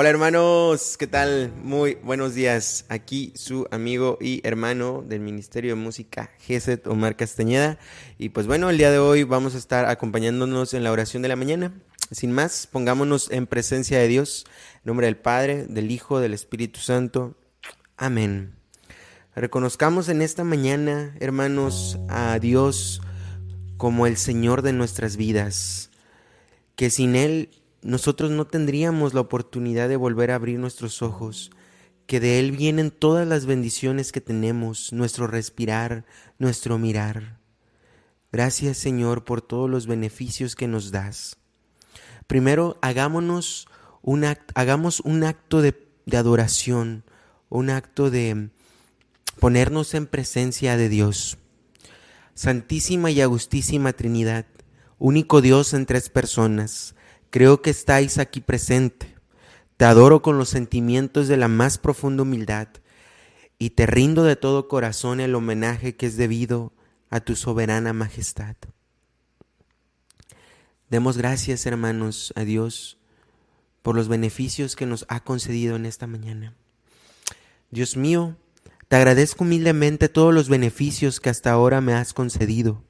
Hola hermanos, ¿qué tal? Muy buenos días. Aquí su amigo y hermano del Ministerio de Música, Geset Omar Castañeda. Y pues bueno, el día de hoy vamos a estar acompañándonos en la oración de la mañana. Sin más, pongámonos en presencia de Dios, nombre del Padre, del Hijo, del Espíritu Santo. Amén. Reconozcamos en esta mañana, hermanos, a Dios como el Señor de nuestras vidas, que sin Él nosotros no tendríamos la oportunidad de volver a abrir nuestros ojos, que de Él vienen todas las bendiciones que tenemos, nuestro respirar, nuestro mirar. Gracias Señor por todos los beneficios que nos das. Primero, hagámonos un hagamos un acto de, de adoración, un acto de ponernos en presencia de Dios. Santísima y Agustísima Trinidad, único Dios en tres personas, Creo que estáis aquí presente. Te adoro con los sentimientos de la más profunda humildad y te rindo de todo corazón el homenaje que es debido a tu soberana majestad. Demos gracias, hermanos, a Dios por los beneficios que nos ha concedido en esta mañana. Dios mío, te agradezco humildemente todos los beneficios que hasta ahora me has concedido.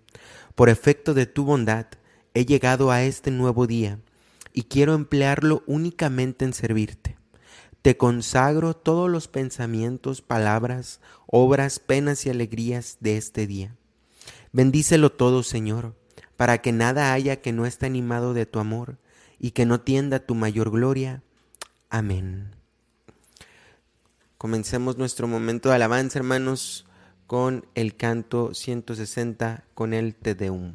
Por efecto de tu bondad, he llegado a este nuevo día y quiero emplearlo únicamente en servirte. Te consagro todos los pensamientos, palabras, obras, penas y alegrías de este día. Bendícelo todo, Señor, para que nada haya que no esté animado de tu amor y que no tienda tu mayor gloria. Amén. Comencemos nuestro momento de alabanza, hermanos, con el canto 160, con el Te Deum.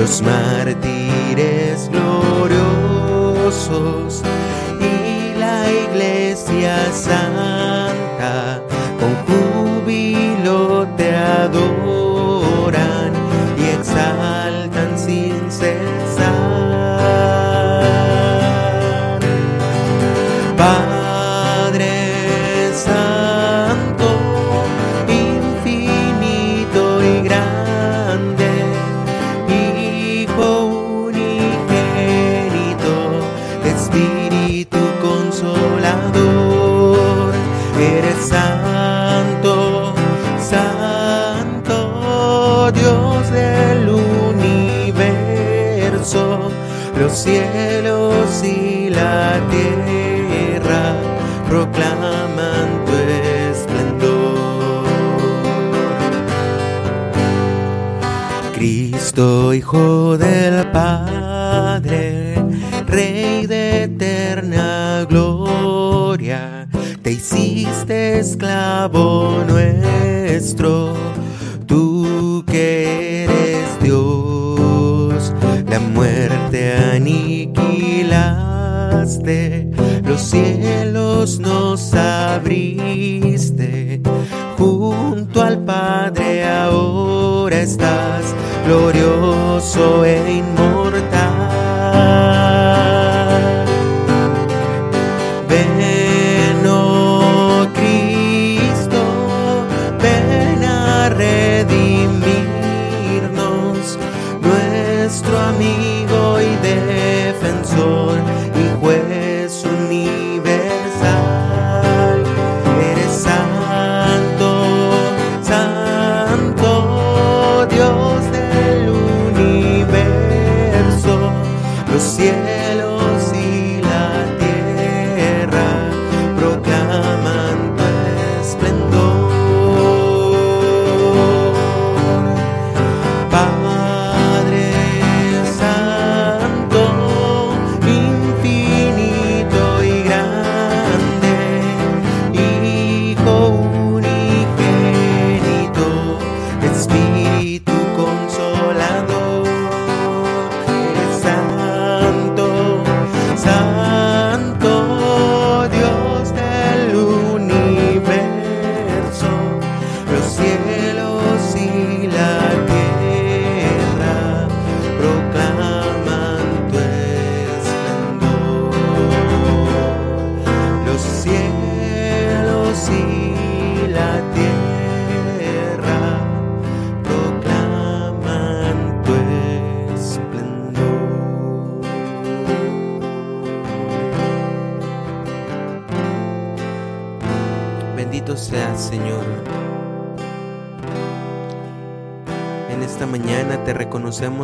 los mártires gloriosos y la iglesia santa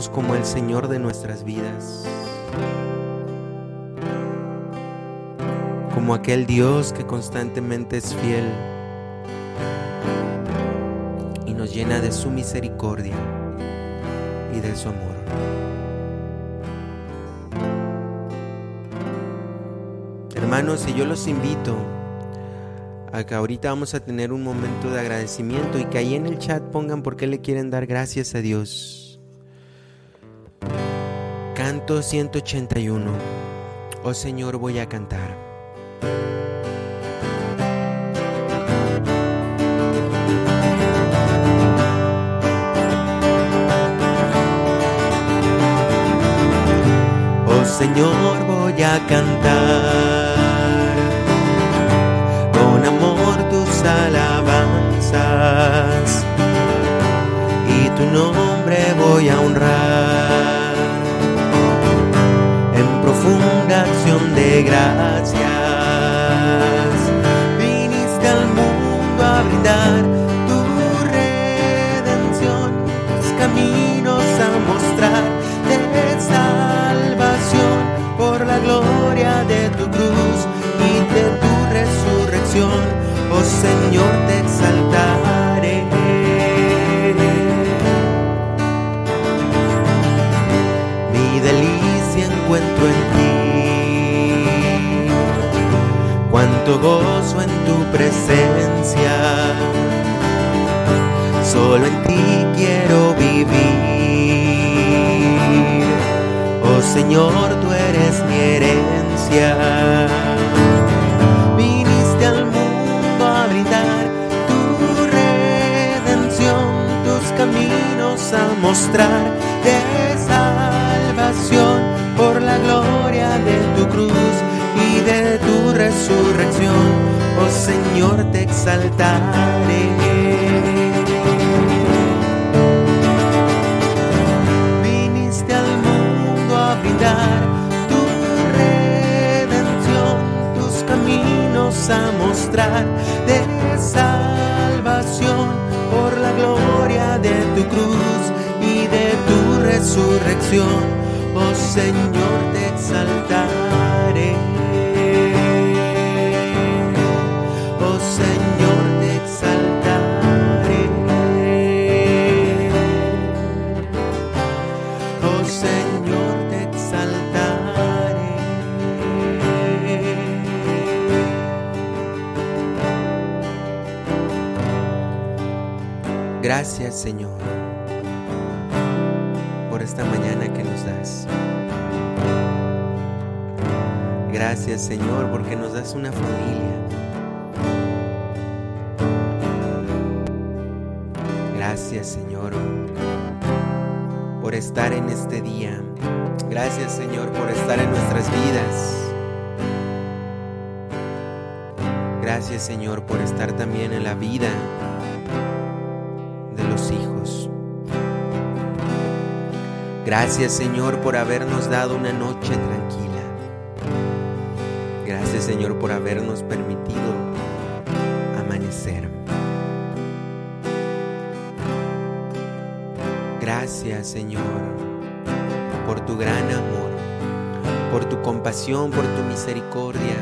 como el Señor de nuestras vidas. Como aquel Dios que constantemente es fiel y nos llena de su misericordia y de su amor. Hermanos, y yo los invito Acá ahorita vamos a tener un momento de agradecimiento y que ahí en el chat pongan por qué le quieren dar gracias a Dios. Canto 181. Oh Señor, voy a cantar. Oh Señor, voy a cantar alabanzas y tu nombre voy a honrar profunda acción de gracias. Viniste al mundo a brindar tu redención, tus caminos a mostrar de salvación por la gloria de tu cruz y de tu resurrección oh Señor, te exaltaré. Gozo en tu presencia. Solo en ti quiero vivir. Oh Señor, tú eres mi herencia. a mostrar de salvación por la gloria de tu cruz y de tu resurrección. Oh Señor, te exaltaré. Viniste al mundo a brindar tu redención, tus caminos a mostrar de salvación por la gloria de tu cruz resurrección, oh Señor, te exaltaré. Gracias, Señor esta mañana que nos das. Gracias Señor porque nos das una familia. Gracias Señor por estar en este día. Gracias Señor por estar en nuestras vidas. Gracias Señor por estar también en la vida Gracias Señor por habernos dado una noche tranquila. Gracias Señor por habernos permitido amanecer. Gracias Señor por tu gran amor, por tu compasión, por tu misericordia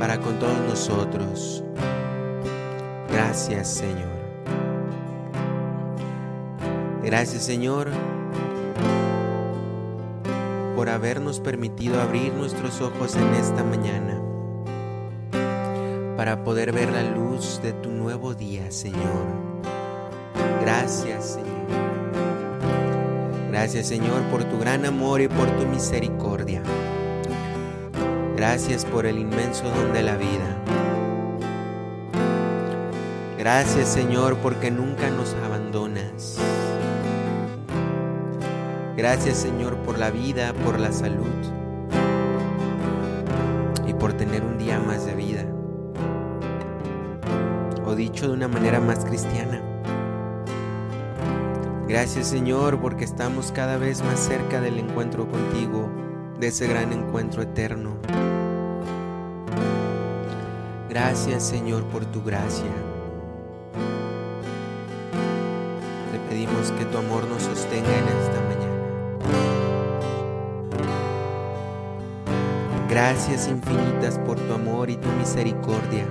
para con todos nosotros. Gracias Señor. Gracias Señor por habernos permitido abrir nuestros ojos en esta mañana para poder ver la luz de tu nuevo día, Señor. Gracias, Señor. Gracias Señor por tu gran amor y por tu misericordia. Gracias por el inmenso don de la vida. Gracias Señor porque nunca nos abandonas. Gracias Señor por la vida, por la salud y por tener un día más de vida. O dicho de una manera más cristiana. Gracias Señor porque estamos cada vez más cerca del encuentro contigo, de ese gran encuentro eterno. Gracias Señor por tu gracia. Te pedimos que tu amor nos sostenga en esta Gracias infinitas por tu amor y tu misericordia.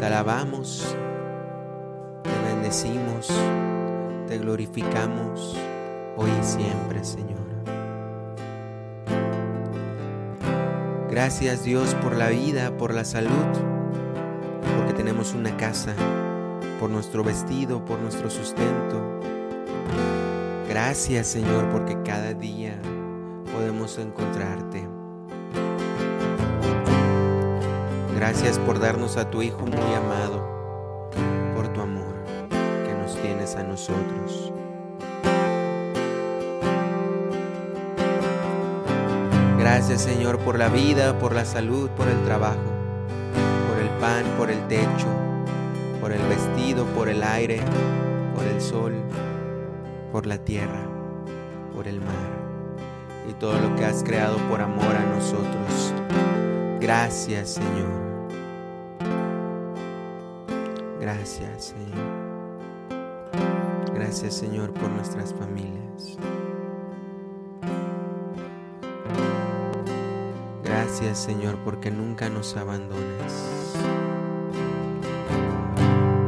Te alabamos, te bendecimos te glorificamos hoy y siempre, Señor. Gracias Dios por la vida, por la salud, porque tenemos una casa, por nuestro vestido, por nuestro sustento. Gracias Señor porque cada día podemos encontrarte. Gracias por darnos a tu Hijo muy amado, por tu amor tienes a nosotros. Gracias Señor por la vida, por la salud, por el trabajo, por el pan, por el techo, por el vestido, por el aire, por el sol, por la tierra, por el mar y todo lo que has creado por amor a nosotros. Gracias Señor. Gracias Señor. Gracias Señor por nuestras familias. Gracias Señor porque nunca nos abandonas.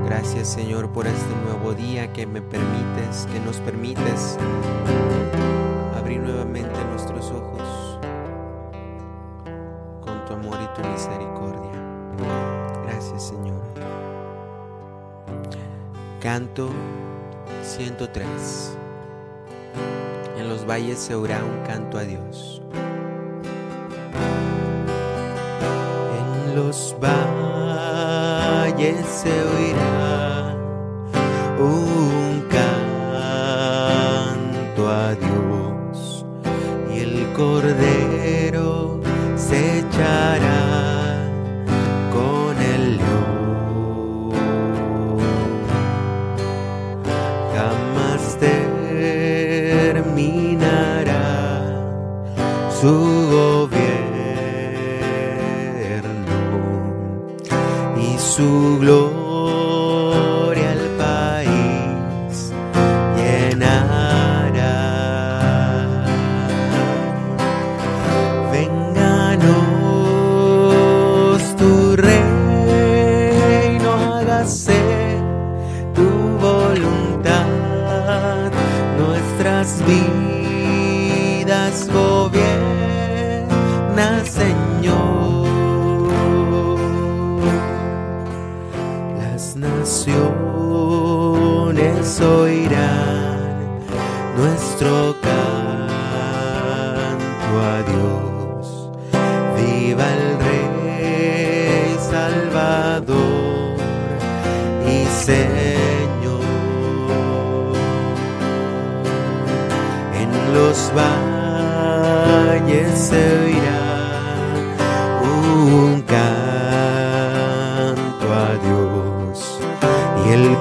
Gracias Señor por este nuevo día que me permites, que nos permites abrir nuevamente 103. En los valles se oirá un canto a Dios. En los valles se oirá terminará. Su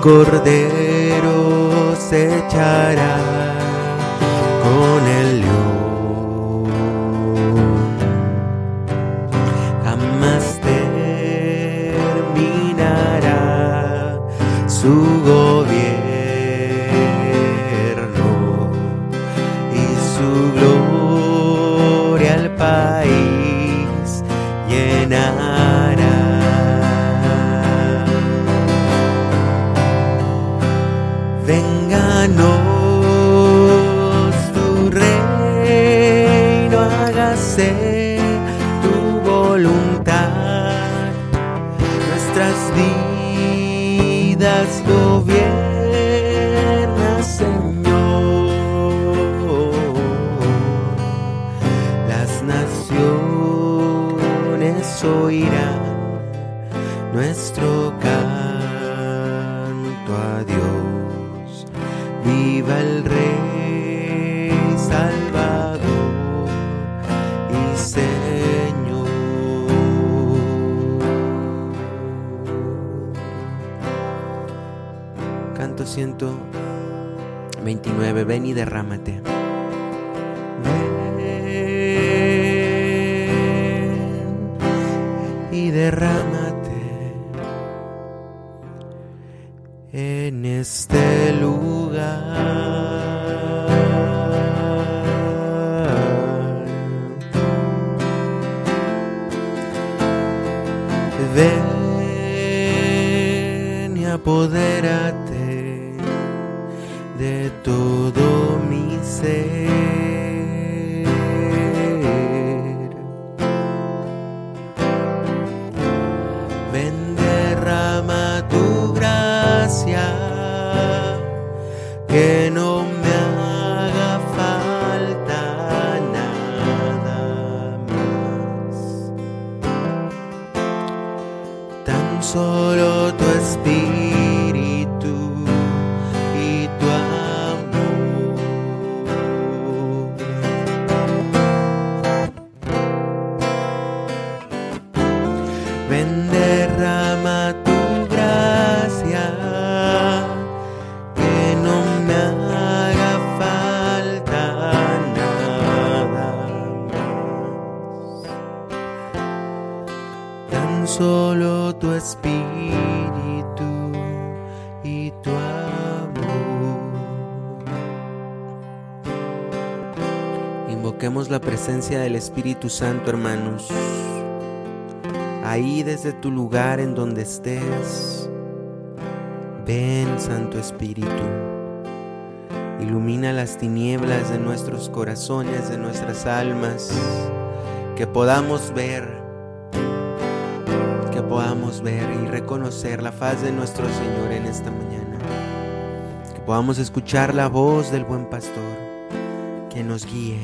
cordero se echará 129, ven y derrámate. Ven y derrámate solo tu espíritu Espíritu Santo, hermanos ahí desde tu lugar en donde estés. Ven, Santo Espíritu. Ilumina las tinieblas de nuestros corazones, de nuestras almas, que podamos ver, que podamos ver y reconocer la faz de nuestro Señor en esta mañana. Que podamos escuchar la voz del buen pastor que nos guíe.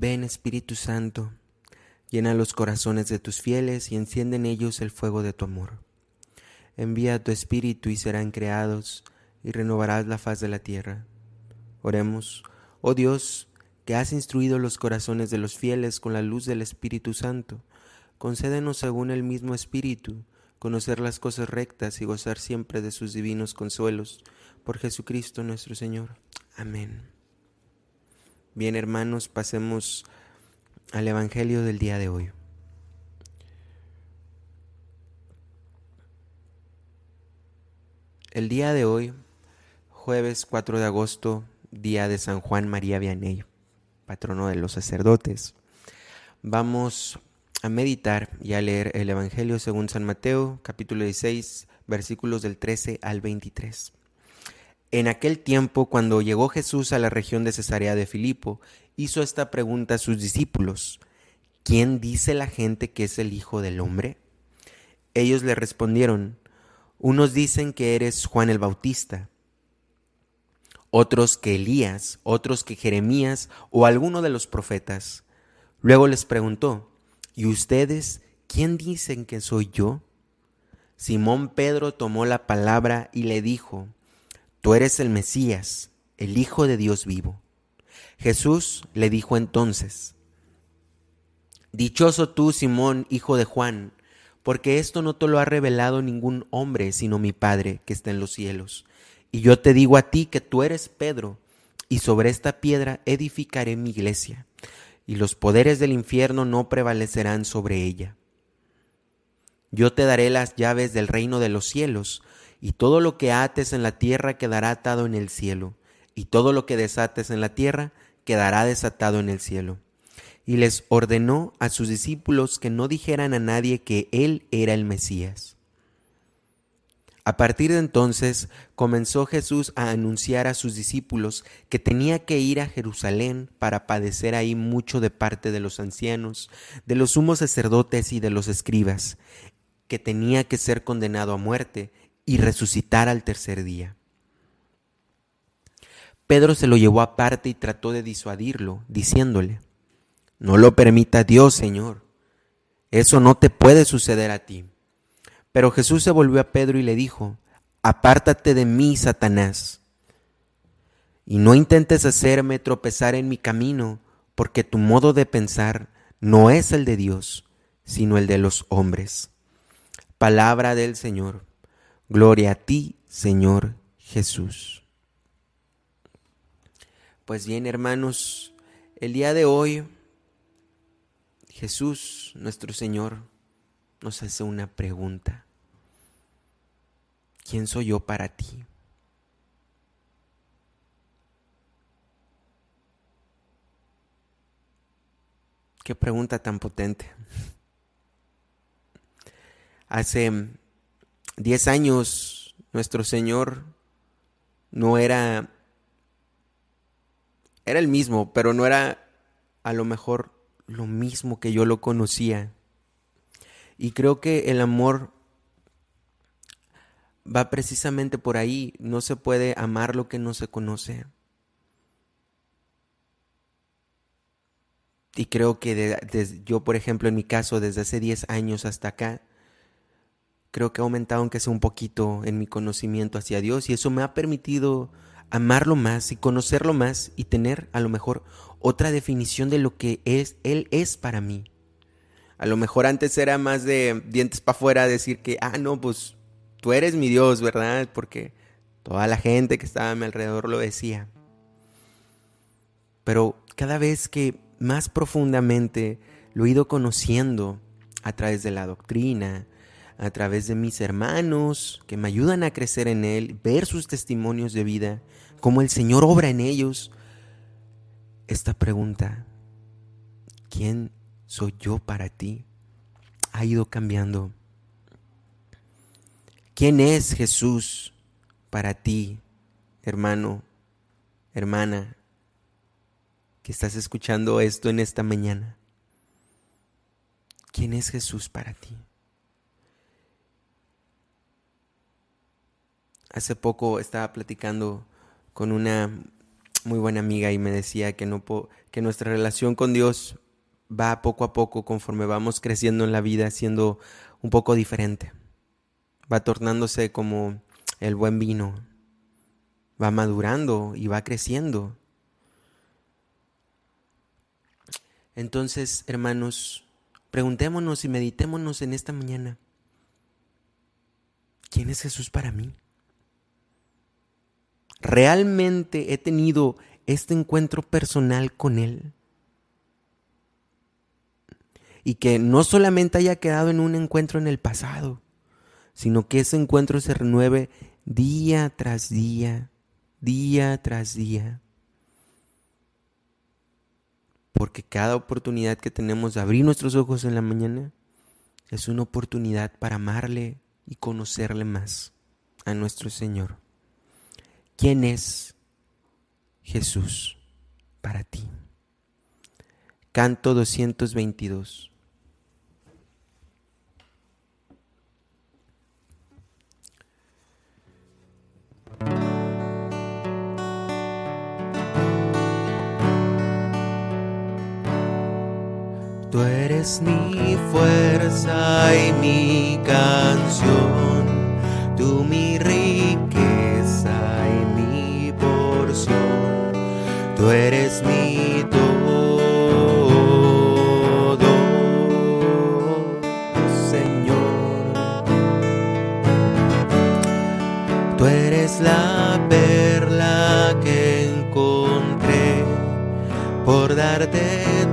Ven Espíritu Santo, llena los corazones de tus fieles y enciende en ellos el fuego de tu amor. Envía tu Espíritu y serán creados y renovarás la faz de la tierra. Oremos, oh Dios, que has instruido los corazones de los fieles con la luz del Espíritu Santo. Concédenos según el mismo Espíritu conocer las cosas rectas y gozar siempre de sus divinos consuelos. Por Jesucristo nuestro Señor. Amén. Bien, hermanos, pasemos al Evangelio del día de hoy. El día de hoy, jueves 4 de agosto, día de San Juan María Vianney, patrono de los sacerdotes, vamos a meditar y a leer el Evangelio según San Mateo, capítulo 16, versículos del 13 al 23. En aquel tiempo, cuando llegó Jesús a la región de Cesarea de Filipo, hizo esta pregunta a sus discípulos, ¿quién dice la gente que es el Hijo del Hombre? Ellos le respondieron, unos dicen que eres Juan el Bautista, otros que Elías, otros que Jeremías o alguno de los profetas. Luego les preguntó, ¿y ustedes quién dicen que soy yo? Simón Pedro tomó la palabra y le dijo, Tú eres el Mesías, el Hijo de Dios vivo. Jesús le dijo entonces, Dichoso tú, Simón, hijo de Juan, porque esto no te lo ha revelado ningún hombre, sino mi Padre que está en los cielos. Y yo te digo a ti que tú eres Pedro, y sobre esta piedra edificaré mi iglesia, y los poderes del infierno no prevalecerán sobre ella. Yo te daré las llaves del reino de los cielos, y todo lo que ates en la tierra quedará atado en el cielo, y todo lo que desates en la tierra quedará desatado en el cielo. Y les ordenó a sus discípulos que no dijeran a nadie que él era el Mesías. A partir de entonces comenzó Jesús a anunciar a sus discípulos que tenía que ir a Jerusalén para padecer ahí mucho de parte de los ancianos, de los sumos sacerdotes y de los escribas, que tenía que ser condenado a muerte y resucitar al tercer día. Pedro se lo llevó aparte y trató de disuadirlo, diciéndole, No lo permita Dios, Señor, eso no te puede suceder a ti. Pero Jesús se volvió a Pedro y le dijo, Apártate de mí, Satanás, y no intentes hacerme tropezar en mi camino, porque tu modo de pensar no es el de Dios, sino el de los hombres. Palabra del Señor. Gloria a ti, Señor Jesús. Pues bien, hermanos, el día de hoy Jesús, nuestro Señor, nos hace una pregunta. ¿Quién soy yo para ti? Qué pregunta tan potente. Hace diez años nuestro Señor no era, era el mismo, pero no era a lo mejor lo mismo que yo lo conocía. Y creo que el amor va precisamente por ahí. No se puede amar lo que no se conoce. Y creo que yo, por ejemplo, en mi caso, desde hace 10 años hasta acá, creo que ha aumentado aunque sea un poquito en mi conocimiento hacia Dios y eso me ha permitido amarlo más y conocerlo más y tener a lo mejor otra definición de lo que es él es para mí. A lo mejor antes era más de dientes para afuera decir que ah no, pues tú eres mi Dios, ¿verdad? Porque toda la gente que estaba a mi alrededor lo decía. Pero cada vez que más profundamente lo he ido conociendo a través de la doctrina, a través de mis hermanos que me ayudan a crecer en Él, ver sus testimonios de vida, cómo el Señor obra en ellos. Esta pregunta, ¿quién soy yo para ti? Ha ido cambiando. ¿Quién es Jesús para ti, hermano, hermana, que estás escuchando esto en esta mañana? ¿Quién es Jesús para ti? Hace poco estaba platicando con una muy buena amiga y me decía que, no que nuestra relación con Dios va poco a poco conforme vamos creciendo en la vida siendo un poco diferente. Va tornándose como el buen vino. Va madurando y va creciendo. Entonces, hermanos, preguntémonos y meditémonos en esta mañana. ¿Quién es Jesús para mí? Realmente he tenido este encuentro personal con Él. Y que no solamente haya quedado en un encuentro en el pasado, sino que ese encuentro se renueve día tras día, día tras día. Porque cada oportunidad que tenemos de abrir nuestros ojos en la mañana es una oportunidad para amarle y conocerle más a nuestro Señor. ¿Quién es Jesús para ti? Canto 222. Tú eres mi fuerza y mi canción, tú mi riqueza porción, tú eres mi todo, Señor. Tú eres la perla que encontré por darte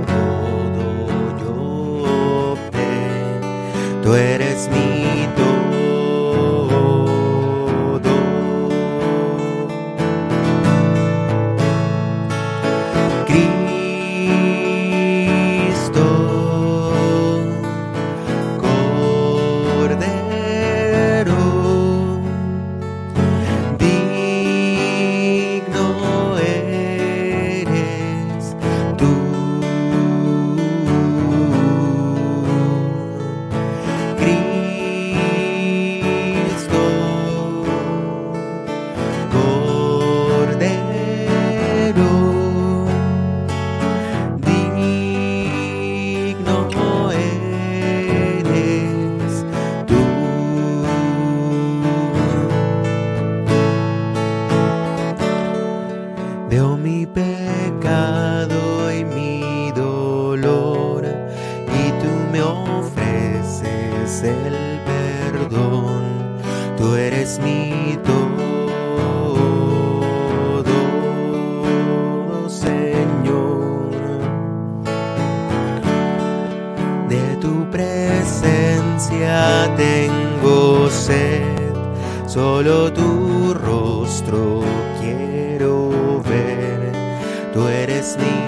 pecado y mi dolor y tú me ofreces el perdón. Tú eres mi todo, Señor. De tu presencia tengo sed, solo tu rostro Tú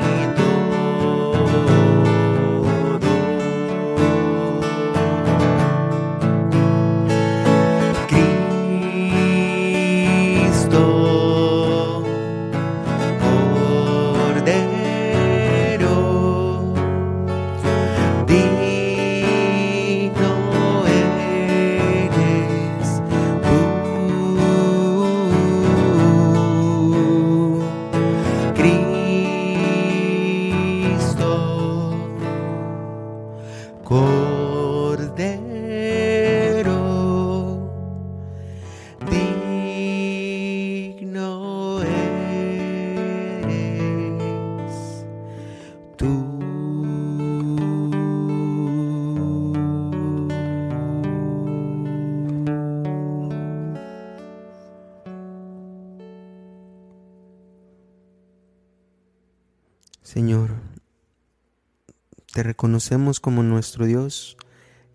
te reconocemos como nuestro Dios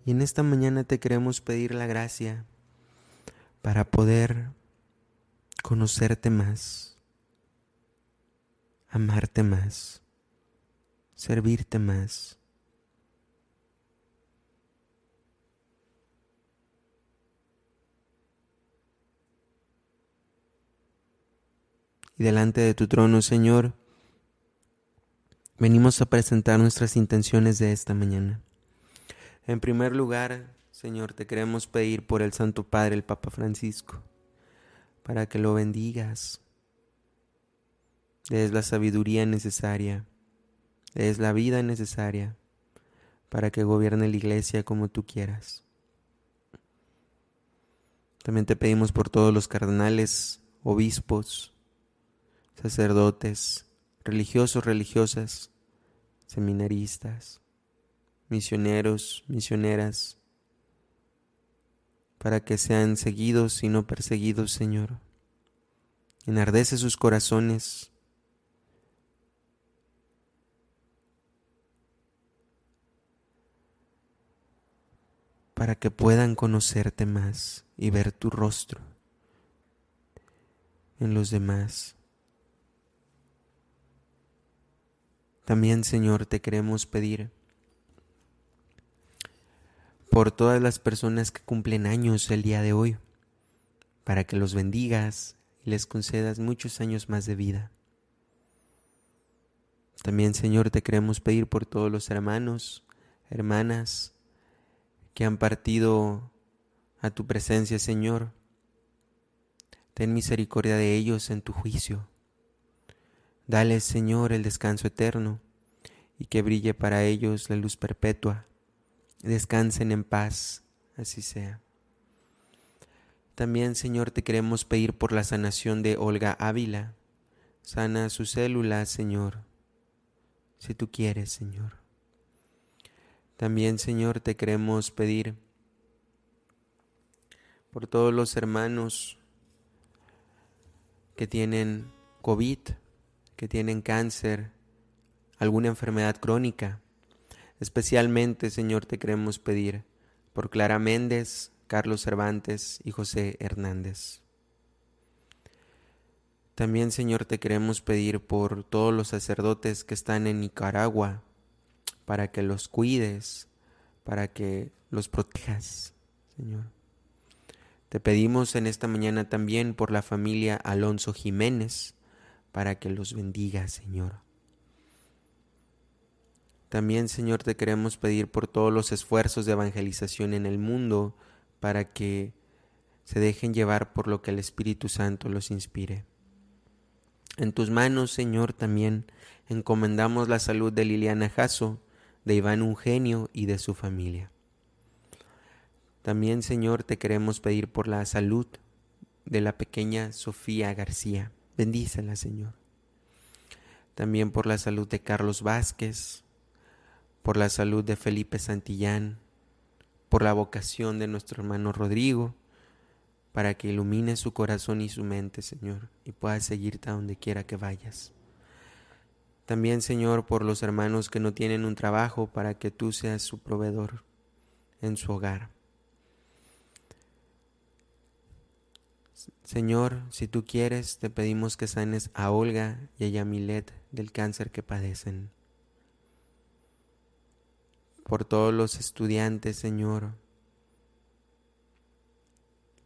y en esta mañana te queremos pedir la gracia para poder conocerte más, amarte más, servirte más. Y delante de tu trono, Señor, venimos a presentar nuestras intenciones de esta mañana. En primer lugar, Señor, te queremos pedir por el Santo Padre, el Papa Francisco, para que lo bendigas, des la sabiduría necesaria, des la vida necesaria para que gobierne la iglesia como tú quieras. También te pedimos por todos los cardenales, obispos, sacerdotes, religiosos, religiosas, seminaristas, misioneros, misioneras, para que sean seguidos y no perseguidos, Señor. Enardece sus corazones. para que puedan conocerte más y ver tu rostro en los demás. También, Señor, te queremos pedir por todas las personas que cumplen años el día de hoy, para que los bendigas y les concedas muchos años más de vida. También, Señor, te queremos pedir por todos los hermanos, hermanas que han partido a tu presencia, Señor. Ten misericordia de ellos en tu juicio. Dale, Señor, el descanso eterno y que brille para ellos la luz perpetua. Descansen en paz, así sea. También, Señor, te queremos pedir por la sanación de Olga Ávila. Sana sus células, Señor si tú quieres, Señor. También, Señor, te queremos pedir por todos los hermanos que tienen COVID, que tienen cáncer, alguna enfermedad crónica. Especialmente, Señor, te queremos pedir por Clara Méndez, Carlos Cervantes y José Hernández. También, Señor, te queremos pedir por todos los sacerdotes que están en Nicaragua, para que los cuides, para que los protejas, Señor. Te pedimos en esta mañana también por la familia Alonso Jiménez, para que los bendiga, Señor. También, Señor, te queremos pedir por todos los esfuerzos de evangelización en el mundo, para que se dejen llevar por lo que el Espíritu Santo los inspire. En tus manos, Señor, también encomendamos la salud de Liliana Jasso, de Iván Eugenio y de su familia. También, Señor, te queremos pedir por la salud de la pequeña Sofía García. Bendícela, Señor. También por la salud de Carlos Vázquez, por la salud de Felipe Santillán, por la vocación de nuestro hermano Rodrigo, para que ilumine su corazón y su mente, Señor, y pueda seguirte a donde quiera que vayas. También, Señor, por los hermanos que no tienen un trabajo, para que tú seas su proveedor en su hogar. Señor, si tú quieres, te pedimos que sanes a Olga y a Yamilet del cáncer que padecen. Por todos los estudiantes, Señor,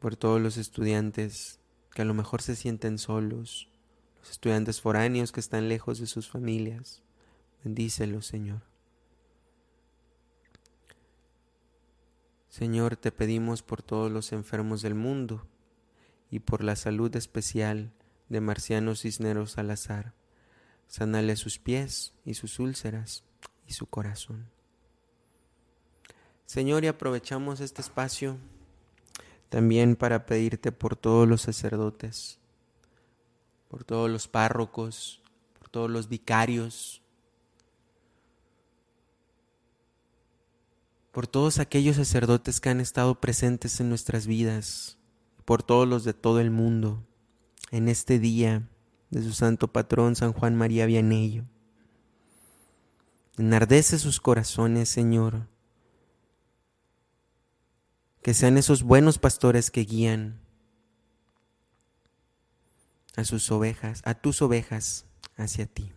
por todos los estudiantes que a lo mejor se sienten solos, los estudiantes foráneos que están lejos de sus familias. Bendícelos, Señor. Señor, te pedimos por todos los enfermos del mundo y por la salud especial de Marciano Cisneros Salazar. Sanale sus pies y sus úlceras y su corazón. Señor, y aprovechamos este espacio también para pedirte por todos los sacerdotes, por todos los párrocos, por todos los vicarios, por todos aquellos sacerdotes que han estado presentes en nuestras vidas, por todos los de todo el mundo, en este día de su santo patrón San Juan María Vianello. Enardece sus corazones, Señor, que sean esos buenos pastores que guían a sus ovejas, a tus ovejas hacia ti.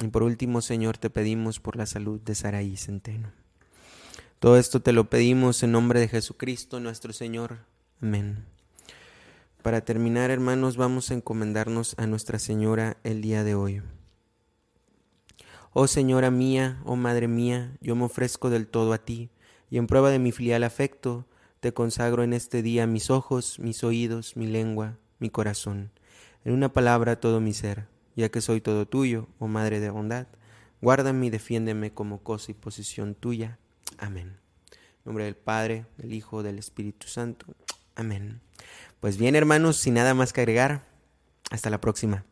Y por último, Señor, te pedimos por la salud de Saraí Centeno. Todo esto te lo pedimos en nombre de Jesucristo nuestro Señor. Amén. Para terminar, hermanos, vamos a encomendarnos a Nuestra Señora el día de hoy. Oh Señora mía, oh Madre mía, yo me ofrezco del todo a ti y en prueba de mi filial afecto, te consagro en este día mis ojos, mis oídos, mi lengua, mi corazón, en una palabra todo mi ser, ya que soy todo tuyo, oh Madre de bondad, guárdame y defiéndeme como cosa y posición tuya. Amén. En nombre del Padre, del Hijo, del Espíritu Santo. Amén. Pues bien, hermanos, sin nada más que agregar, hasta la próxima.